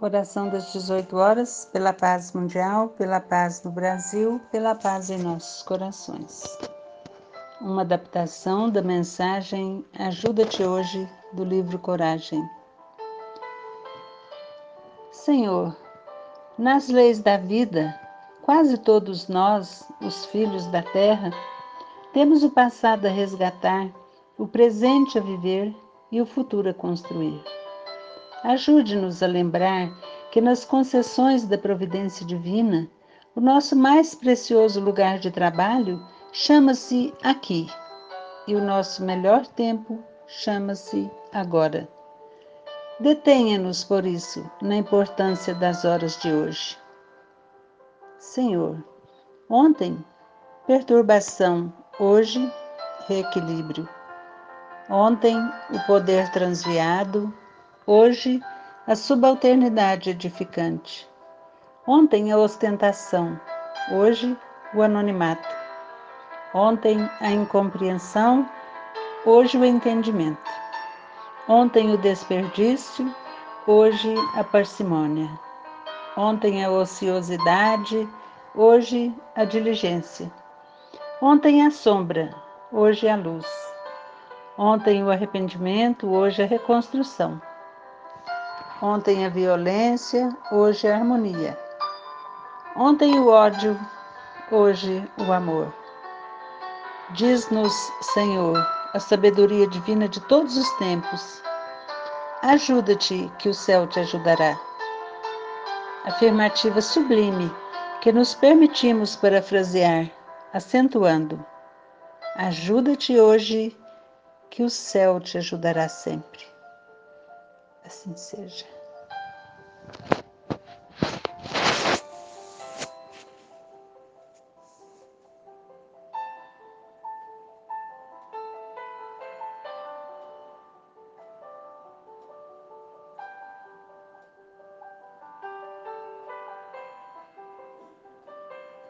Oração das 18 horas, pela paz mundial, pela paz do Brasil, pela paz em nossos corações. Uma adaptação da mensagem Ajuda-te hoje do livro Coragem. Senhor, nas leis da vida, quase todos nós, os filhos da terra, temos o passado a resgatar, o presente a viver e o futuro a construir. Ajude-nos a lembrar que nas concessões da providência divina, o nosso mais precioso lugar de trabalho chama-se aqui e o nosso melhor tempo chama-se agora. Detenha-nos, por isso, na importância das horas de hoje. Senhor, ontem, perturbação, hoje, reequilíbrio. Ontem, o poder transviado, Hoje, a subalternidade edificante. Ontem, a ostentação. Hoje, o anonimato. Ontem, a incompreensão. Hoje, o entendimento. Ontem, o desperdício. Hoje, a parcimônia. Ontem, a ociosidade. Hoje, a diligência. Ontem, a sombra. Hoje, a luz. Ontem, o arrependimento. Hoje, a reconstrução. Ontem a violência, hoje a harmonia. Ontem o ódio, hoje o amor. Diz-nos, Senhor, a sabedoria divina de todos os tempos. Ajuda-te, que o céu te ajudará. Afirmativa sublime que nos permitimos parafrasear, acentuando: Ajuda-te hoje, que o céu te ajudará sempre. Assim seja.